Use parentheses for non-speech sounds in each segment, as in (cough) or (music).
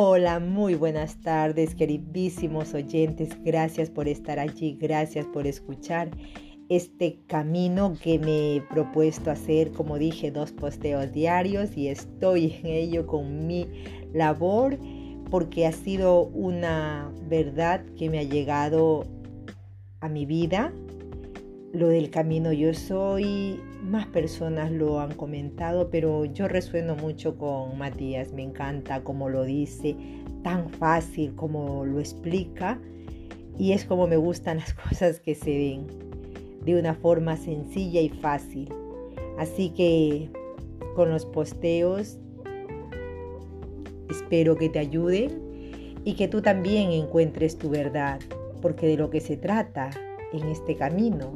Hola, muy buenas tardes, queridísimos oyentes. Gracias por estar allí, gracias por escuchar este camino que me he propuesto hacer, como dije, dos posteos diarios y estoy en ello con mi labor porque ha sido una verdad que me ha llegado a mi vida. Lo del camino yo soy, más personas lo han comentado, pero yo resueno mucho con Matías, me encanta como lo dice, tan fácil como lo explica y es como me gustan las (laughs) cosas que se ven de una forma sencilla y fácil. Así que con los posteos espero que te ayuden y que tú también encuentres tu verdad, porque de lo que se trata en este camino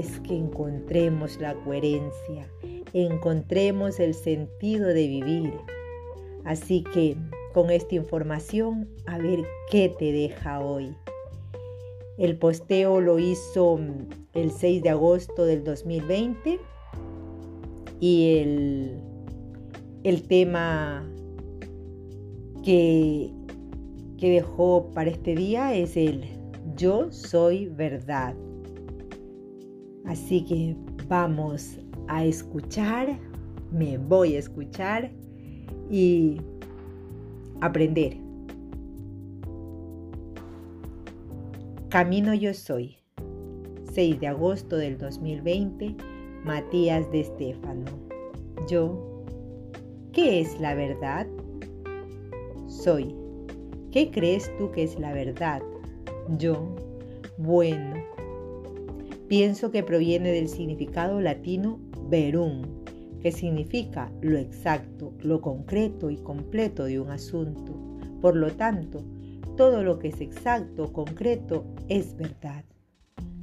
es que encontremos la coherencia, encontremos el sentido de vivir. Así que con esta información, a ver qué te deja hoy. El posteo lo hizo el 6 de agosto del 2020 y el, el tema que, que dejó para este día es el yo soy verdad. Así que vamos a escuchar, me voy a escuchar y aprender. Camino yo soy. 6 de agosto del 2020, Matías de Estéfano. Yo, ¿qué es la verdad? Soy. ¿Qué crees tú que es la verdad? Yo, bueno, pienso que proviene del significado latino verum, que significa lo exacto, lo concreto y completo de un asunto. Por lo tanto, todo lo que es exacto, concreto, es verdad.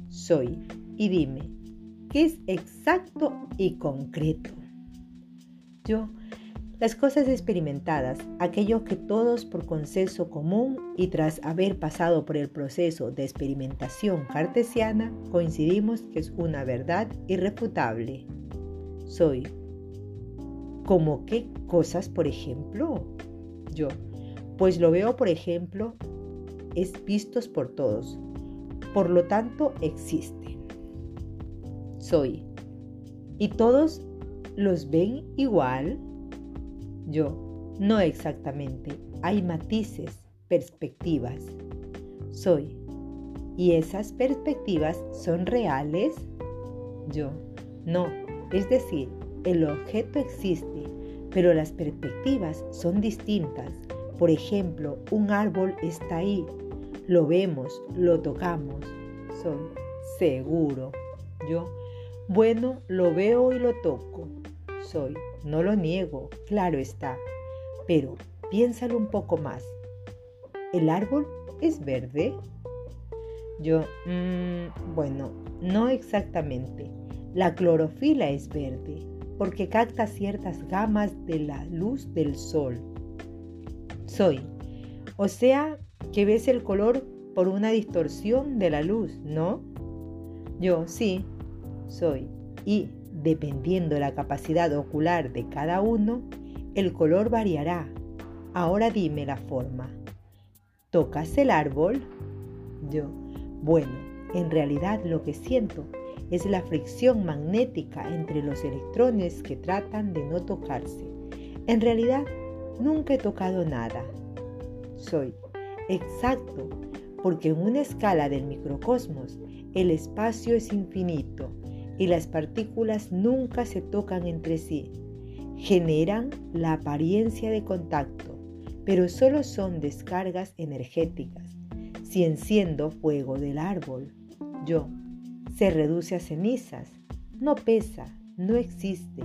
Soy. Y dime, ¿qué es exacto y concreto? Yo las cosas experimentadas, aquello que todos por consenso común y tras haber pasado por el proceso de experimentación cartesiana, coincidimos que es una verdad irrefutable. Soy. ¿Cómo qué cosas, por ejemplo? Yo. Pues lo veo, por ejemplo, es vistos por todos. Por lo tanto, existen. Soy. ¿Y todos los ven igual? Yo, no exactamente. Hay matices, perspectivas. Soy. ¿Y esas perspectivas son reales? Yo, no. Es decir, el objeto existe, pero las perspectivas son distintas. Por ejemplo, un árbol está ahí. Lo vemos, lo tocamos. Soy seguro. Yo, bueno, lo veo y lo toco. No lo niego, claro está, pero piénsalo un poco más. ¿El árbol es verde? Yo, mmm, bueno, no exactamente. La clorofila es verde porque capta ciertas gamas de la luz del sol. Soy. O sea, que ves el color por una distorsión de la luz, ¿no? Yo, sí, soy. Y Dependiendo de la capacidad ocular de cada uno, el color variará. Ahora dime la forma. ¿Tocas el árbol? Yo, bueno, en realidad lo que siento es la fricción magnética entre los electrones que tratan de no tocarse. En realidad, nunca he tocado nada. Soy exacto, porque en una escala del microcosmos el espacio es infinito y las partículas nunca se tocan entre sí. Generan la apariencia de contacto, pero solo son descargas energéticas. Si enciendo fuego del árbol, yo, se reduce a cenizas, no pesa, no existe.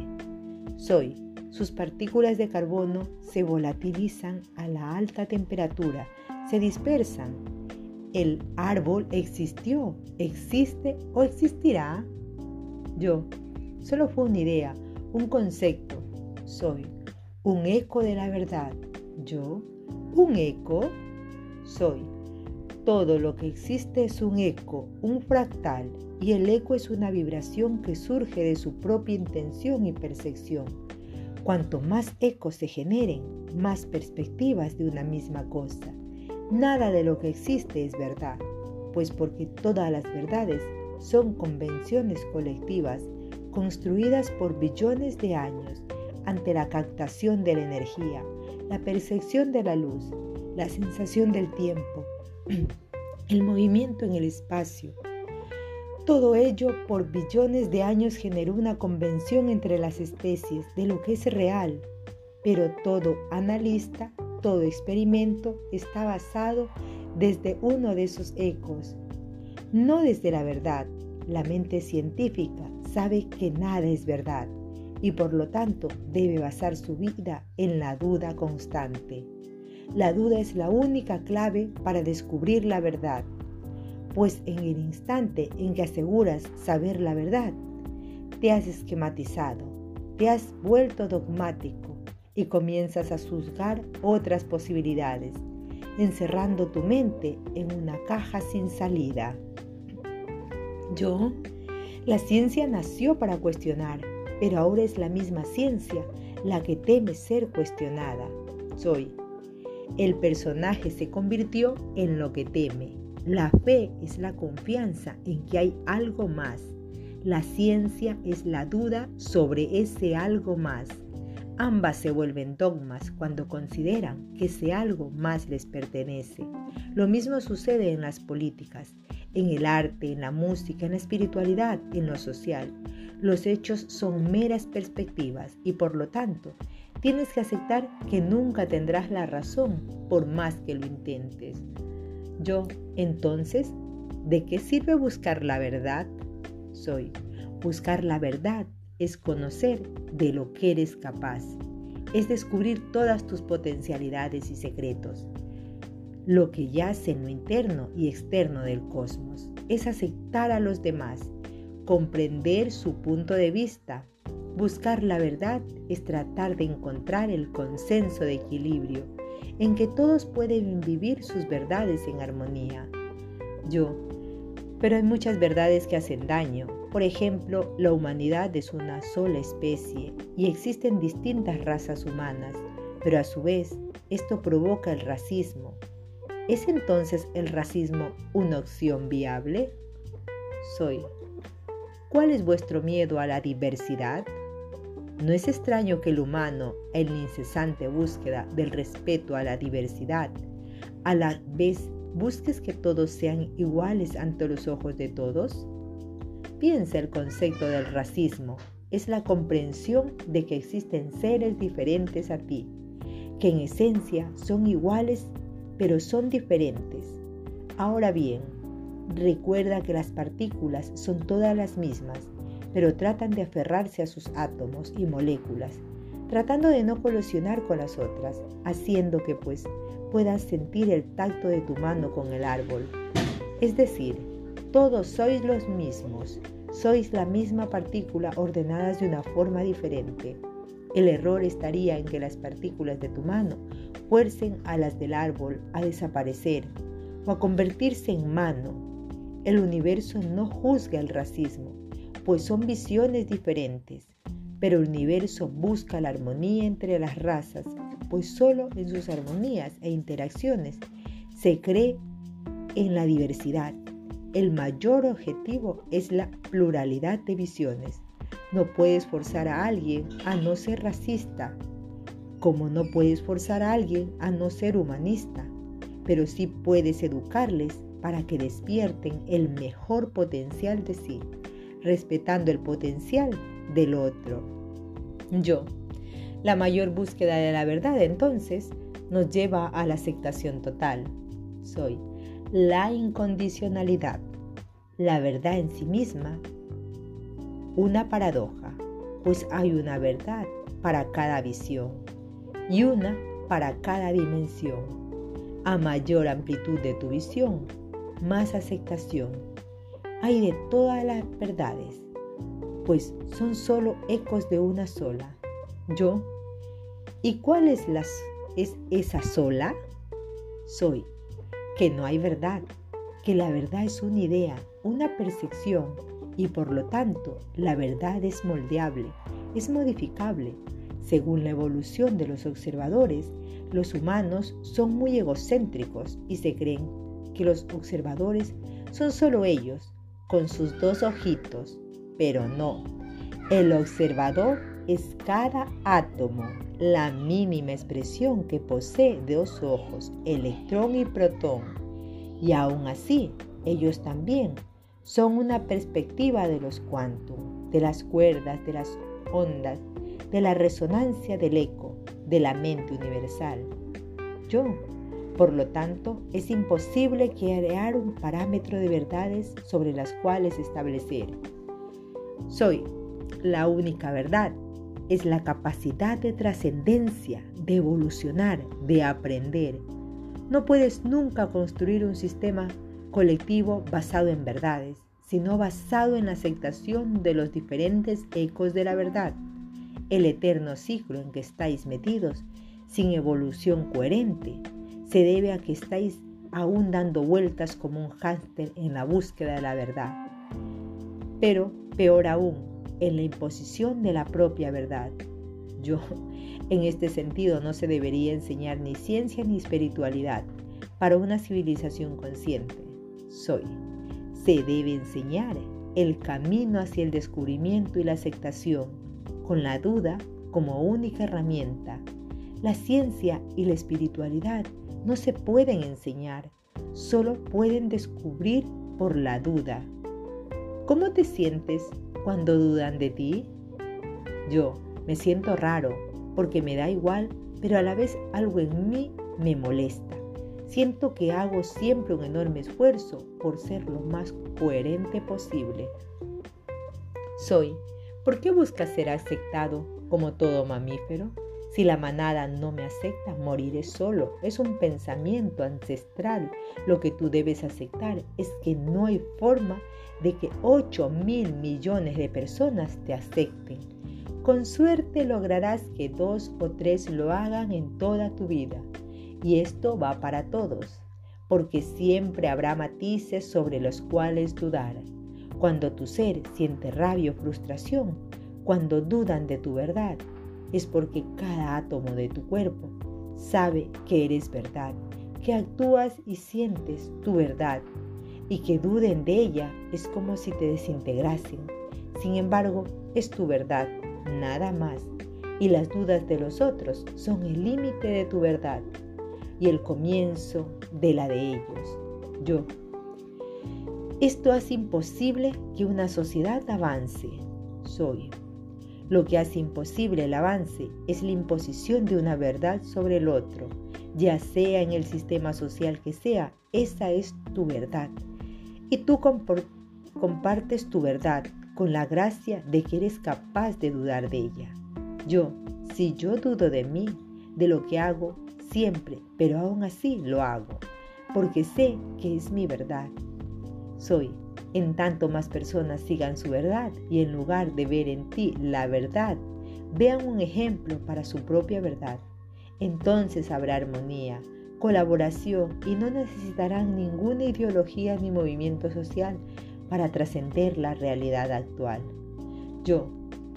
Soy, sus partículas de carbono se volatilizan a la alta temperatura, se dispersan. El árbol existió, existe o existirá. Yo solo fue una idea, un concepto. Soy un eco de la verdad. Yo, un eco, soy. Todo lo que existe es un eco, un fractal, y el eco es una vibración que surge de su propia intención y percepción. Cuanto más ecos se generen, más perspectivas de una misma cosa. Nada de lo que existe es verdad, pues porque todas las verdades son convenciones colectivas construidas por billones de años ante la captación de la energía, la percepción de la luz, la sensación del tiempo, (clears throat) el movimiento en el espacio. Todo ello por billones de años generó una convención entre las especies de lo que es real, pero todo analista, todo experimento está basado desde uno de esos ecos, no desde la verdad. La mente científica sabe que nada es verdad y por lo tanto debe basar su vida en la duda constante. La duda es la única clave para descubrir la verdad, pues en el instante en que aseguras saber la verdad, te has esquematizado, te has vuelto dogmático y comienzas a juzgar otras posibilidades, encerrando tu mente en una caja sin salida. Yo, la ciencia nació para cuestionar, pero ahora es la misma ciencia la que teme ser cuestionada. Soy el personaje se convirtió en lo que teme. La fe es la confianza en que hay algo más. La ciencia es la duda sobre ese algo más. Ambas se vuelven dogmas cuando consideran que ese algo más les pertenece. Lo mismo sucede en las políticas, en el arte, en la música, en la espiritualidad, en lo social. Los hechos son meras perspectivas y por lo tanto Tienes que aceptar que nunca tendrás la razón por más que lo intentes. Yo, entonces, ¿de qué sirve buscar la verdad? Soy. Buscar la verdad es conocer de lo que eres capaz. Es descubrir todas tus potencialidades y secretos. Lo que yace en lo interno y externo del cosmos es aceptar a los demás, comprender su punto de vista, Buscar la verdad es tratar de encontrar el consenso de equilibrio en que todos pueden vivir sus verdades en armonía. Yo, pero hay muchas verdades que hacen daño. Por ejemplo, la humanidad es una sola especie y existen distintas razas humanas, pero a su vez esto provoca el racismo. ¿Es entonces el racismo una opción viable? Soy. ¿Cuál es vuestro miedo a la diversidad? No es extraño que el humano, en la incesante búsqueda del respeto a la diversidad, a la vez busques que todos sean iguales ante los ojos de todos? Piensa el concepto del racismo. Es la comprensión de que existen seres diferentes a ti, que en esencia son iguales, pero son diferentes. Ahora bien, recuerda que las partículas son todas las mismas pero tratan de aferrarse a sus átomos y moléculas, tratando de no colisionar con las otras, haciendo que pues puedas sentir el tacto de tu mano con el árbol. Es decir, todos sois los mismos, sois la misma partícula ordenadas de una forma diferente. El error estaría en que las partículas de tu mano fuercen a las del árbol a desaparecer o a convertirse en mano. El universo no juzga el racismo, pues son visiones diferentes, pero el universo busca la armonía entre las razas, pues solo en sus armonías e interacciones se cree en la diversidad. El mayor objetivo es la pluralidad de visiones. No puedes forzar a alguien a no ser racista, como no puedes forzar a alguien a no ser humanista, pero sí puedes educarles para que despierten el mejor potencial de sí respetando el potencial del otro. Yo. La mayor búsqueda de la verdad entonces nos lleva a la aceptación total. Soy la incondicionalidad, la verdad en sí misma, una paradoja, pues hay una verdad para cada visión y una para cada dimensión. A mayor amplitud de tu visión, más aceptación hay de todas las verdades, pues son solo ecos de una sola, yo. ¿Y cuál es, las, es esa sola? Soy, que no hay verdad, que la verdad es una idea, una percepción, y por lo tanto la verdad es moldeable, es modificable, Según la evolución de los observadores, los humanos son muy egocéntricos y se creen que los observadores son solo ellos, con sus dos ojitos, pero no. El observador es cada átomo, la mínima expresión que posee dos ojos, electrón y protón. Y aún así, ellos también son una perspectiva de los quantum, de las cuerdas, de las ondas, de la resonancia del eco, de la mente universal. Yo, por lo tanto, es imposible crear un parámetro de verdades sobre las cuales establecer. Soy la única verdad. Es la capacidad de trascendencia, de evolucionar, de aprender. No puedes nunca construir un sistema colectivo basado en verdades, sino basado en la aceptación de los diferentes ecos de la verdad el eterno ciclo en que estáis metidos, sin evolución coherente, se debe a que estáis aún dando vueltas como un hámster en la búsqueda de la verdad. Pero, peor aún, en la imposición de la propia verdad. Yo, (laughs) en este sentido, no se debería enseñar ni ciencia ni espiritualidad para una civilización consciente. Soy. Se debe enseñar el camino hacia el descubrimiento y la aceptación con la duda como única herramienta. La ciencia y la espiritualidad no se pueden enseñar, solo pueden descubrir por la duda. ¿Cómo te sientes cuando dudan de ti? Yo me siento raro porque me da igual, pero a la vez algo en mí me molesta. Siento que hago siempre un enorme esfuerzo por ser lo más coherente posible. Soy ¿Por qué buscas ser aceptado como todo mamífero? Si la manada no me acepta, moriré solo. Es un pensamiento ancestral. Lo que tú debes aceptar es que no hay forma de que 8 mil millones de personas te acepten. Con suerte lograrás que dos o tres lo hagan en toda tu vida. Y esto va para todos, porque siempre habrá matices sobre los cuales dudar. Cuando tu ser siente rabia o frustración, cuando dudan de tu verdad, es porque cada átomo de tu cuerpo sabe que eres verdad, que actúas y sientes tu verdad, y que duden de ella es como si te desintegrasen. Sin embargo, es tu verdad, nada más, y las dudas de los otros son el límite de tu verdad y el comienzo de la de ellos. Yo esto hace imposible que una sociedad avance. Soy. Lo que hace imposible el avance es la imposición de una verdad sobre el otro, ya sea en el sistema social que sea, esa es tu verdad. Y tú compartes tu verdad con la gracia de que eres capaz de dudar de ella. Yo, si yo dudo de mí, de lo que hago, siempre, pero aún así lo hago, porque sé que es mi verdad soy. En tanto más personas sigan su verdad y en lugar de ver en ti la verdad, vean un ejemplo para su propia verdad. Entonces habrá armonía, colaboración y no necesitarán ninguna ideología ni movimiento social para trascender la realidad actual. Yo,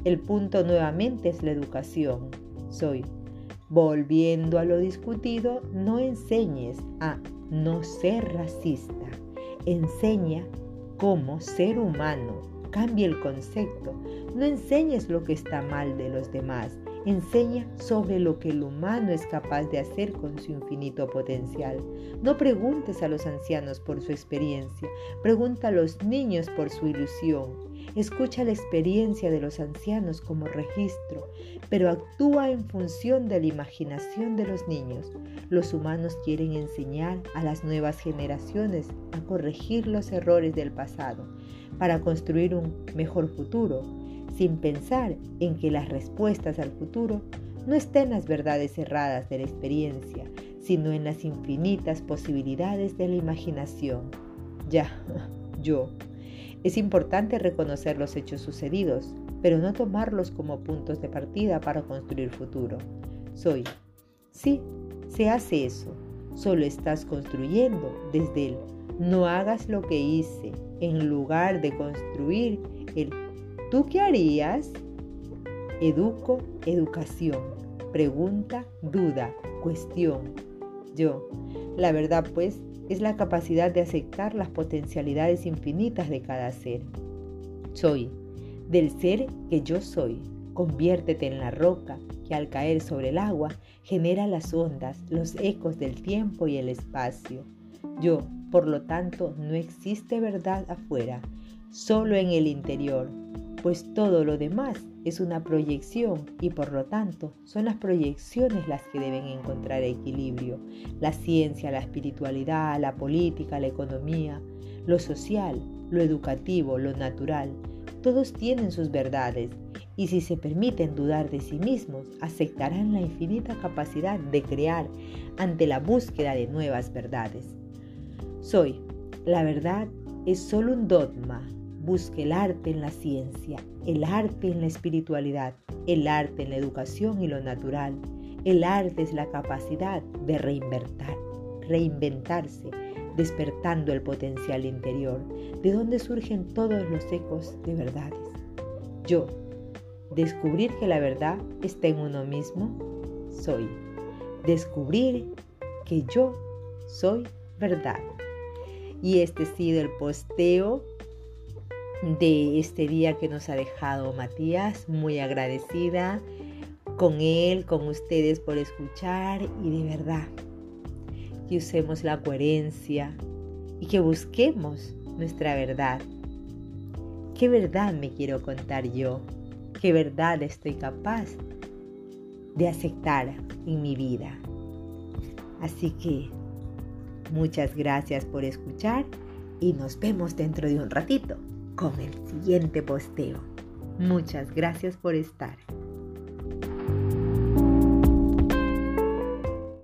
el punto nuevamente es la educación. Soy. Volviendo a lo discutido, no enseñes a no ser racista Enseña cómo ser humano. Cambia el concepto. No enseñes lo que está mal de los demás. Enseña sobre lo que el humano es capaz de hacer con su infinito potencial. No preguntes a los ancianos por su experiencia. Pregunta a los niños por su ilusión. Escucha la experiencia de los ancianos como registro, pero actúa en función de la imaginación de los niños. Los humanos quieren enseñar a las nuevas generaciones a corregir los errores del pasado para construir un mejor futuro, sin pensar en que las respuestas al futuro no estén las verdades erradas de la experiencia, sino en las infinitas posibilidades de la imaginación. Ya, (laughs) yo es importante reconocer los hechos sucedidos, pero no tomarlos como puntos de partida para construir futuro. Soy. Sí, se hace eso. Solo estás construyendo desde el no hagas lo que hice en lugar de construir el ¿tú qué harías? Educo, educación. Pregunta, duda, cuestión. Yo. La verdad, pues, es la capacidad de aceptar las potencialidades infinitas de cada ser. Soy. Del ser que yo soy. Conviértete en la roca que al caer sobre el agua genera las ondas, los ecos del tiempo y el espacio. Yo, por lo tanto, no existe verdad afuera, solo en el interior, pues todo lo demás es una proyección y por lo tanto son las proyecciones las que deben encontrar equilibrio. La ciencia, la espiritualidad, la política, la economía, lo social, lo educativo, lo natural, todos tienen sus verdades y si se permiten dudar de sí mismos, aceptarán la infinita capacidad de crear ante la búsqueda de nuevas verdades. Soy, la verdad es solo un dogma, busque el arte en la ciencia, el arte en la espiritualidad, el arte en la educación y lo natural. El arte es la capacidad de reinventar, reinventarse, despertando el potencial interior, de donde surgen todos los ecos de verdades. Yo, descubrir que la verdad está en uno mismo, soy. Descubrir que yo soy verdad. Y este ha sido el posteo de este día que nos ha dejado Matías. Muy agradecida con él, con ustedes por escuchar y de verdad que usemos la coherencia y que busquemos nuestra verdad. ¿Qué verdad me quiero contar yo? ¿Qué verdad estoy capaz de aceptar en mi vida? Así que muchas gracias por escuchar y nos vemos dentro de un ratito con el siguiente posteo. Muchas gracias por estar.